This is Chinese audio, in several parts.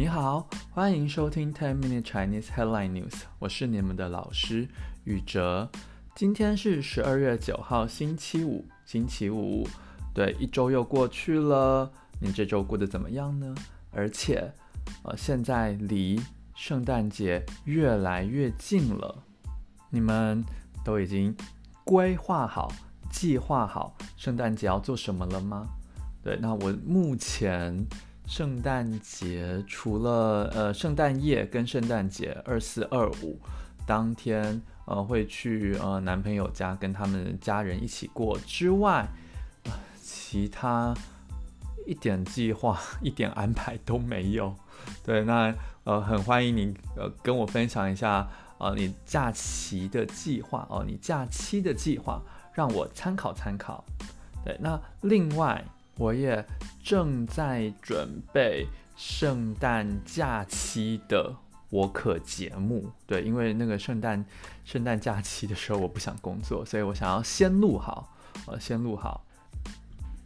你好，欢迎收听 Ten Minute Chinese Headline News，我是你们的老师宇哲。今天是十二月九号，星期五，星期五，对，一周又过去了，你这周过得怎么样呢？而且，呃，现在离圣诞节越来越近了，你们都已经规划好、计划好圣诞节要做什么了吗？对，那我目前。圣诞节除了呃圣诞夜跟圣诞节二四二五当天呃会去呃男朋友家跟他们家人一起过之外，呃，其他一点计划一点安排都没有。对，那呃很欢迎你呃跟我分享一下呃你假期的计划哦，你假期的计划让我参考参考。对，那另外。我也正在准备圣诞假期的我可节目，对，因为那个圣诞圣诞假期的时候我不想工作，所以我想要先录好，呃，先录好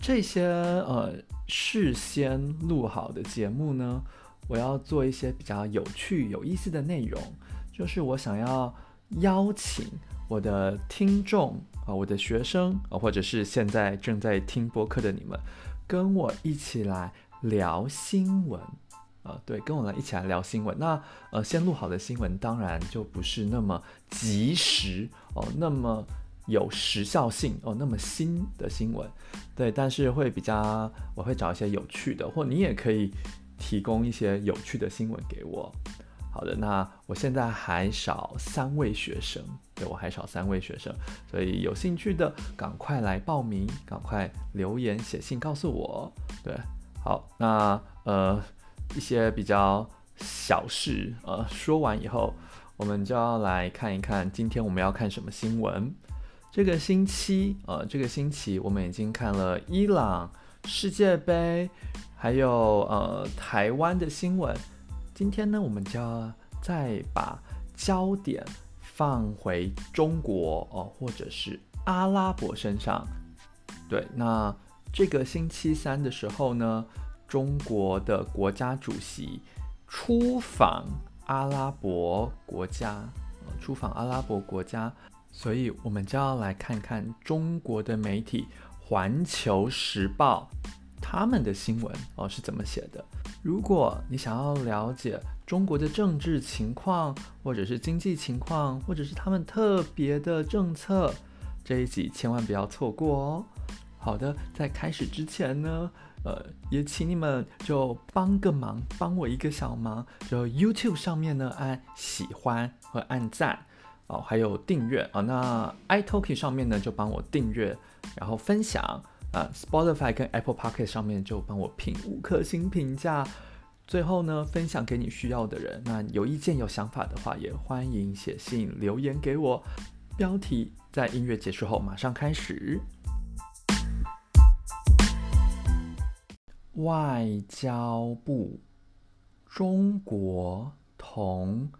这些呃事先录好的节目呢，我要做一些比较有趣有意思的内容，就是我想要邀请我的听众。啊，我的学生啊，或者是现在正在听播客的你们，跟我一起来聊新闻啊，对，跟我来一起来聊新闻。那呃，先录好的新闻当然就不是那么及时哦，那么有时效性哦，那么新的新闻，对，但是会比较，我会找一些有趣的，或你也可以提供一些有趣的新闻给我。好的，那我现在还少三位学生，对，我还少三位学生，所以有兴趣的赶快来报名，赶快留言写信告诉我。对，好，那呃一些比较小事呃说完以后，我们就要来看一看今天我们要看什么新闻。这个星期呃这个星期我们已经看了伊朗世界杯，还有呃台湾的新闻。今天呢，我们就要再把焦点放回中国哦，或者是阿拉伯身上。对，那这个星期三的时候呢，中国的国家主席出访阿拉伯国家，出访阿拉伯国家，所以我们就要来看看中国的媒体《环球时报》他们的新闻哦是怎么写的。如果你想要了解中国的政治情况，或者是经济情况，或者是他们特别的政策，这一集千万不要错过哦。好的，在开始之前呢，呃，也请你们就帮个忙，帮我一个小忙，就 YouTube 上面呢按喜欢和按赞哦，还有订阅啊、哦。那 iTalki 上面呢就帮我订阅，然后分享。啊，Spotify 跟 Apple Pocket 上面就帮我评五颗星评价，最后呢，分享给你需要的人。那有意见、有想法的话，也欢迎写信留言给我。标题在音乐结束后马上开始。外交部：中国同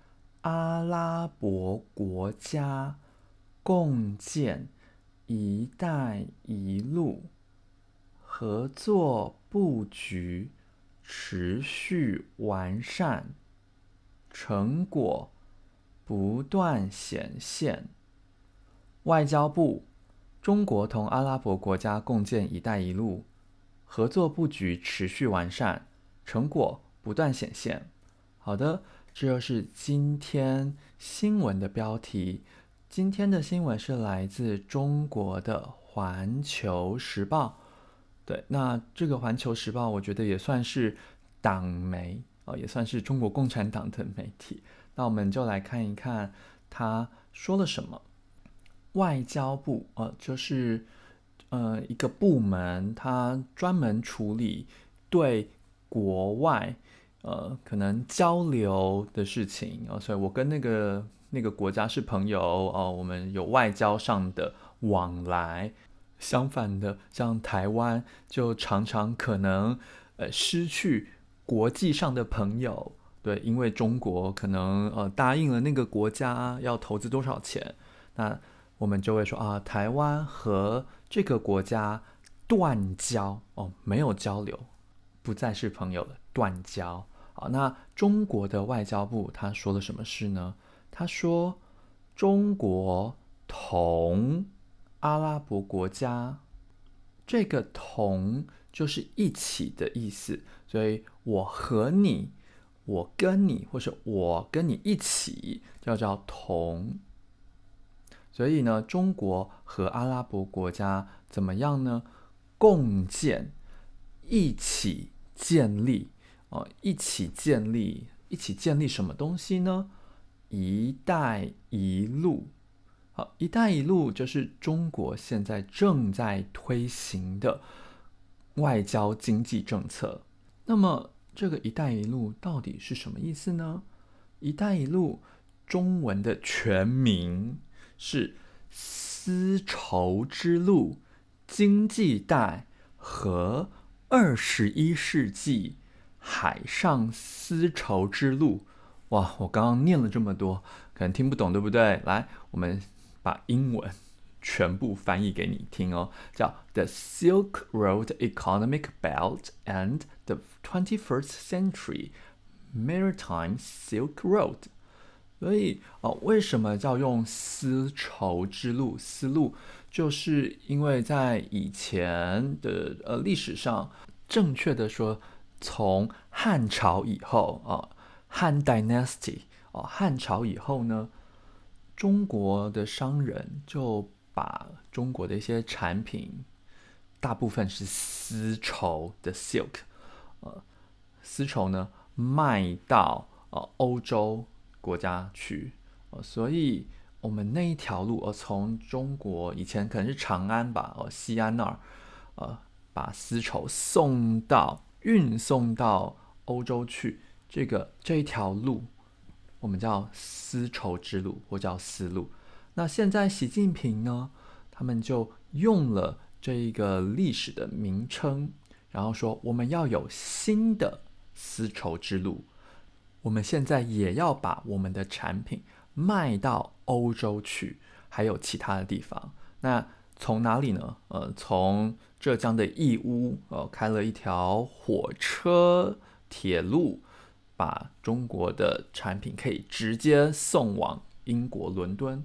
阿拉伯国家共建“一带一路”。合作布局持续完善，成果不断显现。外交部：中国同阿拉伯国家共建“一带一路”，合作布局持续完善，成果不断显现。好的，这就是今天新闻的标题。今天的新闻是来自中国的《环球时报》。对，那这个《环球时报》我觉得也算是党媒哦，也算是中国共产党的媒体。那我们就来看一看他说了什么。外交部呃，就是呃一个部门，它专门处理对国外呃可能交流的事情哦，所以我跟那个那个国家是朋友哦，我们有外交上的往来。相反的，像台湾就常常可能呃失去国际上的朋友，对，因为中国可能呃答应了那个国家要投资多少钱，那我们就会说啊，台湾和这个国家断交哦，没有交流，不再是朋友了，断交好，那中国的外交部他说了什么事呢？他说中国同阿拉伯国家，这个同就是一起的意思，所以我和你，我跟你，或是我跟你一起，叫叫同。所以呢，中国和阿拉伯国家怎么样呢？共建，一起建立。哦，一起建立，一起建立什么东西呢？一带一路，好，一带一路就是中国现在正在推行的外交经济政策。那么，这个一带一路到底是什么意思呢？一带一路中文的全名是丝绸之路经济带和二十一世纪。海上丝绸之路，哇！我刚刚念了这么多，可能听不懂，对不对？来，我们把英文全部翻译给你听哦，叫 The Silk Road Economic Belt and the Twenty-First Century Maritime Silk Road。所以哦，为什么叫用丝绸之路？丝路就是因为在以前的呃历史上，正确的说。从汉朝以后啊，汉 Dynasty 哦，汉朝以后呢，中国的商人就把中国的一些产品，大部分是丝绸的 silk，呃，丝绸呢卖到呃欧洲国家去，呃，所以我们那一条路，呃，从中国以前可能是长安吧，呃，西安那儿，呃，把丝绸送到。运送到欧洲去，这个这一条路，我们叫丝绸之路，或叫丝路。那现在习近平呢，他们就用了这一个历史的名称，然后说我们要有新的丝绸之路。我们现在也要把我们的产品卖到欧洲去，还有其他的地方。那从哪里呢？呃，从浙江的义乌，呃，开了一条火车铁路，把中国的产品可以直接送往英国伦敦。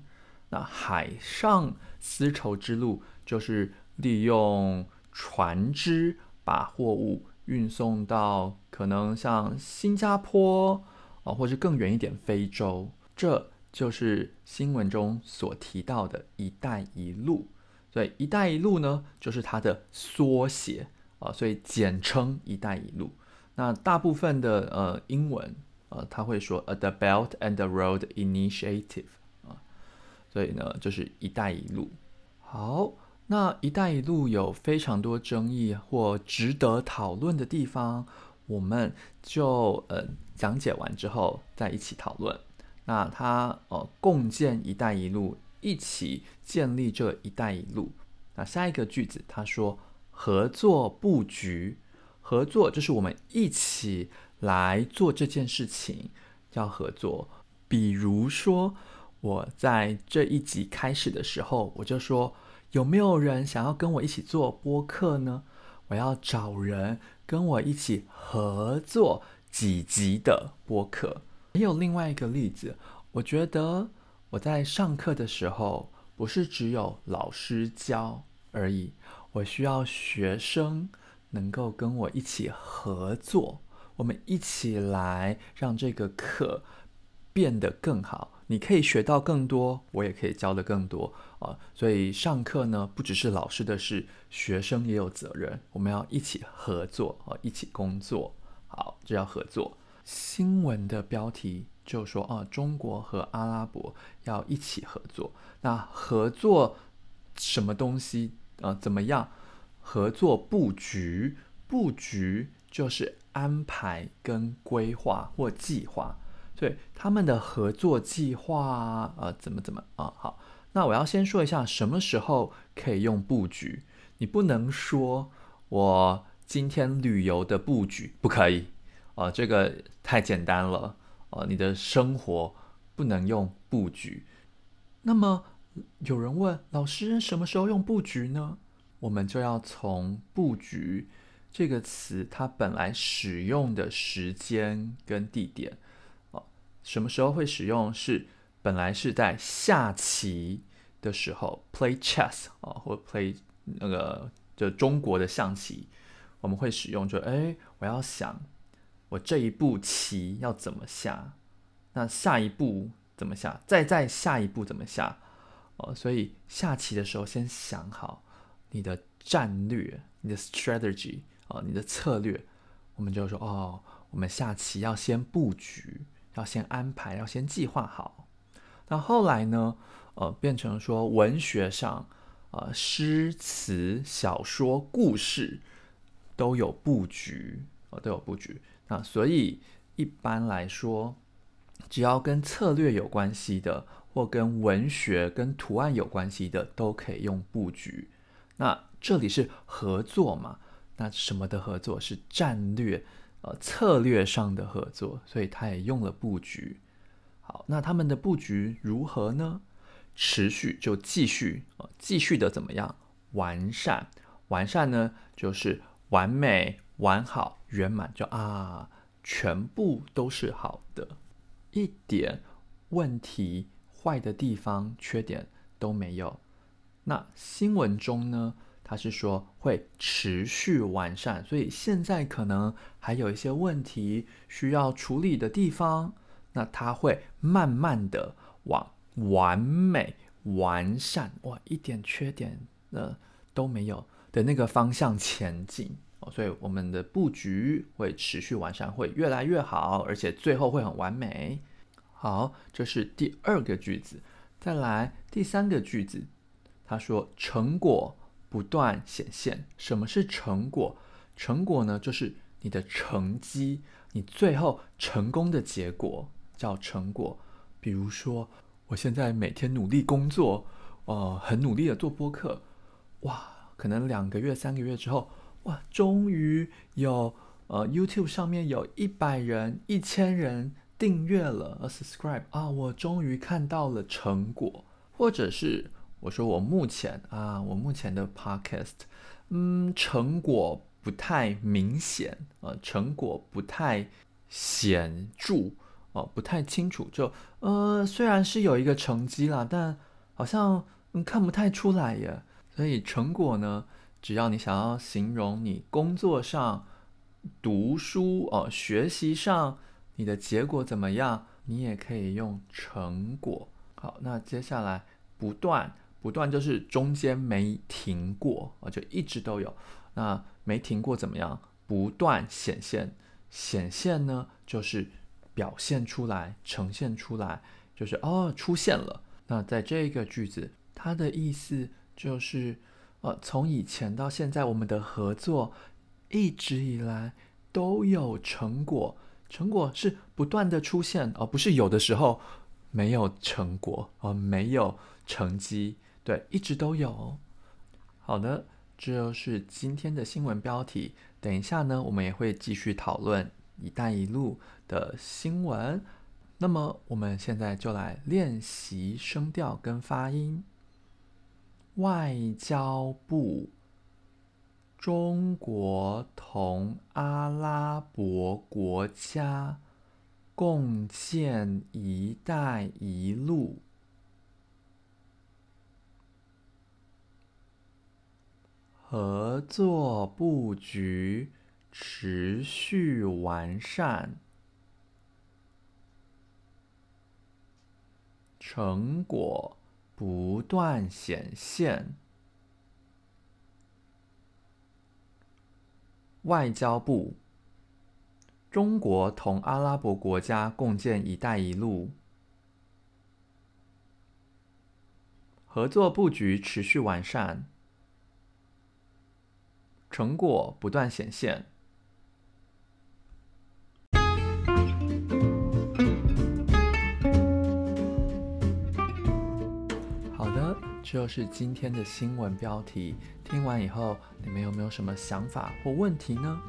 那海上丝绸之路就是利用船只把货物运送到可能像新加坡啊，或者更远一点非洲。这就是新闻中所提到的一带一路。所以“一带一路”呢，就是它的缩写啊，所以简称“一带一路”。那大部分的呃英文呃，他会说 “The Belt and the Road Initiative” 啊，所以呢，就是“一带一路”。好，那“一带一路”有非常多争议或值得讨论的地方，我们就呃讲解完之后再一起讨论。那它呃共建“一带一路”。一起建立这一带一路。那下一个句子，他说合作布局，合作就是我们一起来做这件事情，叫合作。比如说，我在这一集开始的时候，我就说有没有人想要跟我一起做播客呢？我要找人跟我一起合作几集的播客。还有另外一个例子，我觉得。我在上课的时候，不是只有老师教而已，我需要学生能够跟我一起合作，我们一起来让这个课变得更好。你可以学到更多，我也可以教得更多啊。所以上课呢，不只是老师的事，学生也有责任。我们要一起合作啊，一起工作。好，这叫合作。新闻的标题。就说啊，中国和阿拉伯要一起合作。那合作什么东西？呃，怎么样？合作布局，布局就是安排跟规划或计划。对他们的合作计划啊，呃，怎么怎么啊？好，那我要先说一下什么时候可以用布局。你不能说我今天旅游的布局不可以啊，这个太简单了。呃，你的生活不能用布局。那么有人问老师，什么时候用布局呢？我们就要从布局这个词它本来使用的时间跟地点，哦，什么时候会使用？是本来是在下棋的时候，play chess 啊，或 play 那个就中国的象棋，我们会使用就哎，我要想我这一步棋要怎么下，那下一步怎么下，再再下一步怎么下，哦，所以下棋的时候先想好你的战略，你的 strategy。哦，你的策略，我们就说哦，我们下棋要先布局，要先安排，要先计划好。那后来呢，呃，变成说文学上，呃，诗词、小说、故事都有布局，呃，都有布局。那所以一般来说，只要跟策略有关系的，或跟文学、跟图案有关系的，都可以用布局。那这里是合作嘛？那什么的合作是战略，呃，策略上的合作，所以他也用了布局。好，那他们的布局如何呢？持续就继续，呃，继续的怎么样？完善，完善呢，就是完美、完好、圆满，就啊，全部都是好的，一点问题、坏的地方、缺点都没有。那新闻中呢？他是说会持续完善，所以现在可能还有一些问题需要处理的地方，那他会慢慢的往完美完善，哇，一点缺点呃都没有的那个方向前进哦，所以我们的布局会持续完善，会越来越好，而且最后会很完美。好，这是第二个句子，再来第三个句子，他说成果。不断显现，什么是成果？成果呢，就是你的成绩，你最后成功的结果叫成果。比如说，我现在每天努力工作，呃，很努力的做播客，哇，可能两个月、三个月之后，哇，终于有呃 YouTube 上面有一百人、一千人订阅了，呃，subscribe 啊，我终于看到了成果，或者是。我说我目前啊，我目前的 podcast，嗯，成果不太明显，呃，成果不太显著，哦、不太清楚。就呃，虽然是有一个成绩啦，但好像嗯看不太出来耶。所以成果呢，只要你想要形容你工作上、读书哦、学习上你的结果怎么样，你也可以用成果。好，那接下来不断。不断就是中间没停过啊，就一直都有。那没停过怎么样？不断显现，显现呢就是表现出来、呈现出来，就是哦出现了。那在这个句子，它的意思就是，呃，从以前到现在，我们的合作一直以来都有成果，成果是不断的出现，而不是有的时候没有成果，呃，没有成绩。对，一直都有。好的，这就是今天的新闻标题。等一下呢，我们也会继续讨论“一带一路”的新闻。那么，我们现在就来练习声调跟发音。外交部，中国同阿拉伯国家共建“一带一路”。合作布局持续完善，成果不断显现。外交部，中国同阿拉伯国家共建“一带一路”，合作布局持续完善。成果不断显现。好的，这就是今天的新闻标题。听完以后，你们有没有什么想法或问题呢？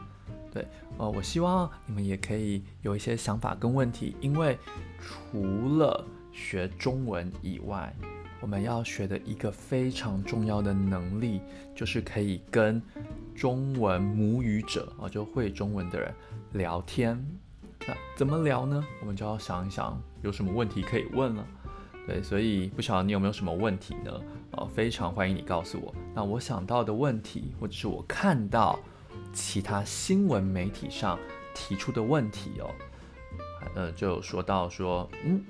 对，呃，我希望你们也可以有一些想法跟问题，因为除了学中文以外，我们要学的一个非常重要的能力，就是可以跟中文母语者啊，就会中文的人聊天。那怎么聊呢？我们就要想一想，有什么问题可以问了。对，所以不晓得你有没有什么问题呢？啊，非常欢迎你告诉我。那我想到的问题，或者是我看到其他新闻媒体上提出的问题哦，呃，就说到说，嗯，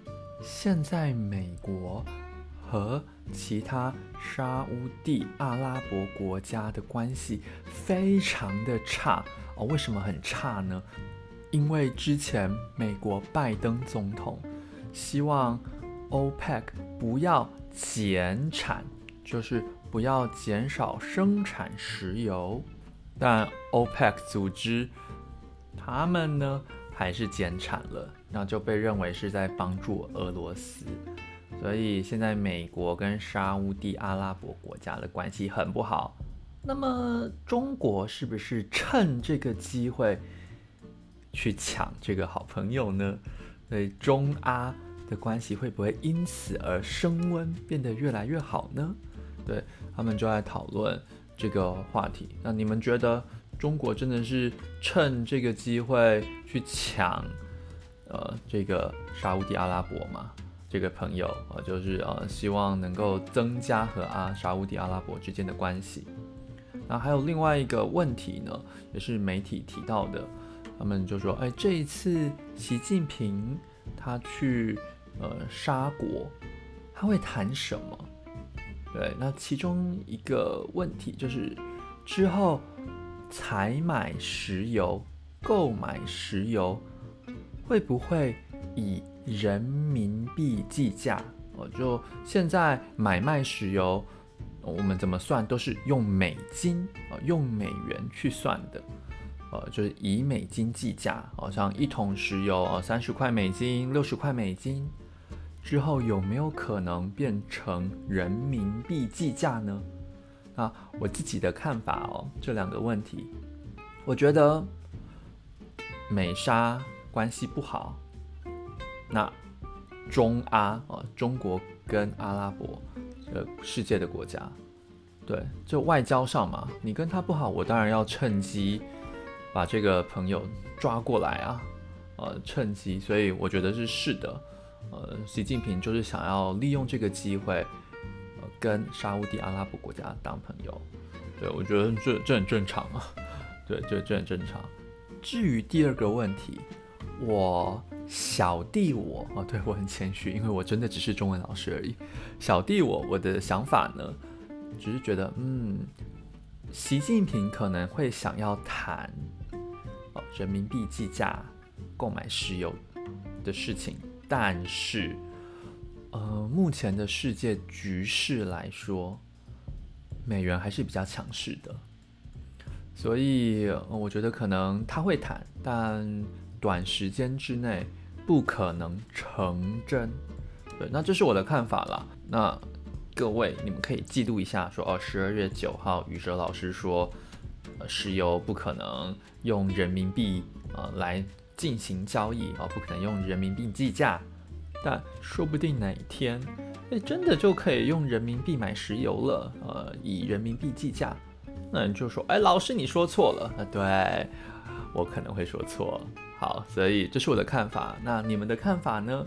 现在美国和其他沙乌地阿拉伯国家的关系非常的差哦。为什么很差呢？因为之前美国拜登总统希望。OPEC 不要减产，就是不要减少生产石油，但 OPEC 组织他们呢还是减产了，那就被认为是在帮助俄罗斯，所以现在美国跟沙乌地阿拉伯国家的关系很不好。那么中国是不是趁这个机会去抢这个好朋友呢？所以中阿。的关系会不会因此而升温，变得越来越好呢？对，他们就在讨论这个话题。那你们觉得中国真的是趁这个机会去抢呃这个沙乌地阿拉伯吗？这个朋友呃就是呃希望能够增加和阿沙乌地阿拉伯之间的关系。那还有另外一个问题呢，也是媒体提到的，他们就说，哎，这一次习近平他去。呃，沙国他会谈什么？对，那其中一个问题就是，之后采买石油、购买石油会不会以人民币计价？哦，就现在买卖石油，我们怎么算都是用美金啊，用美元去算的，呃，就是以美金计价，好像一桶石油啊，三十块美金、六十块美金。之后有没有可能变成人民币计价呢？那，我自己的看法哦，这两个问题，我觉得美沙关系不好，那中阿啊，中国跟阿拉伯呃世界的国家，对，就外交上嘛，你跟他不好，我当然要趁机把这个朋友抓过来啊，呃，趁机，所以我觉得是是的。呃，习近平就是想要利用这个机会，呃，跟沙乌地阿拉伯国家当朋友。对，我觉得这这很正常啊。对，这这很正常。至于第二个问题，我小弟我啊，对，我很谦虚，因为我真的只是中文老师而已。小弟我我的想法呢，只是觉得，嗯，习近平可能会想要谈哦，人民币计价购买石油的事情。但是，呃，目前的世界局势来说，美元还是比较强势的，所以我觉得可能他会谈，但短时间之内不可能成真。对，那这是我的看法啦。那各位，你们可以记录一下说，哦，十二月九号，宇哲老师说，呃，石油不可能用人民币呃来。进行交易啊，不可能用人民币计价，但说不定哪一天，哎，真的就可以用人民币买石油了，呃，以人民币计价，那你就说，哎，老师你说错了，啊，对，我可能会说错，好，所以这是我的看法，那你们的看法呢？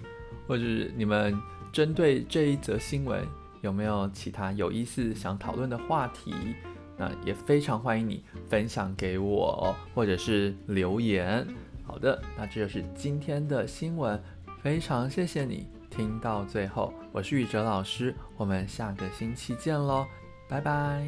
或者你们针对这一则新闻有没有其他有意思想讨论的话题？那也非常欢迎你分享给我，或者是留言。好的，那这就是今天的新闻，非常谢谢你听到最后，我是宇哲老师，我们下个星期见喽，拜拜。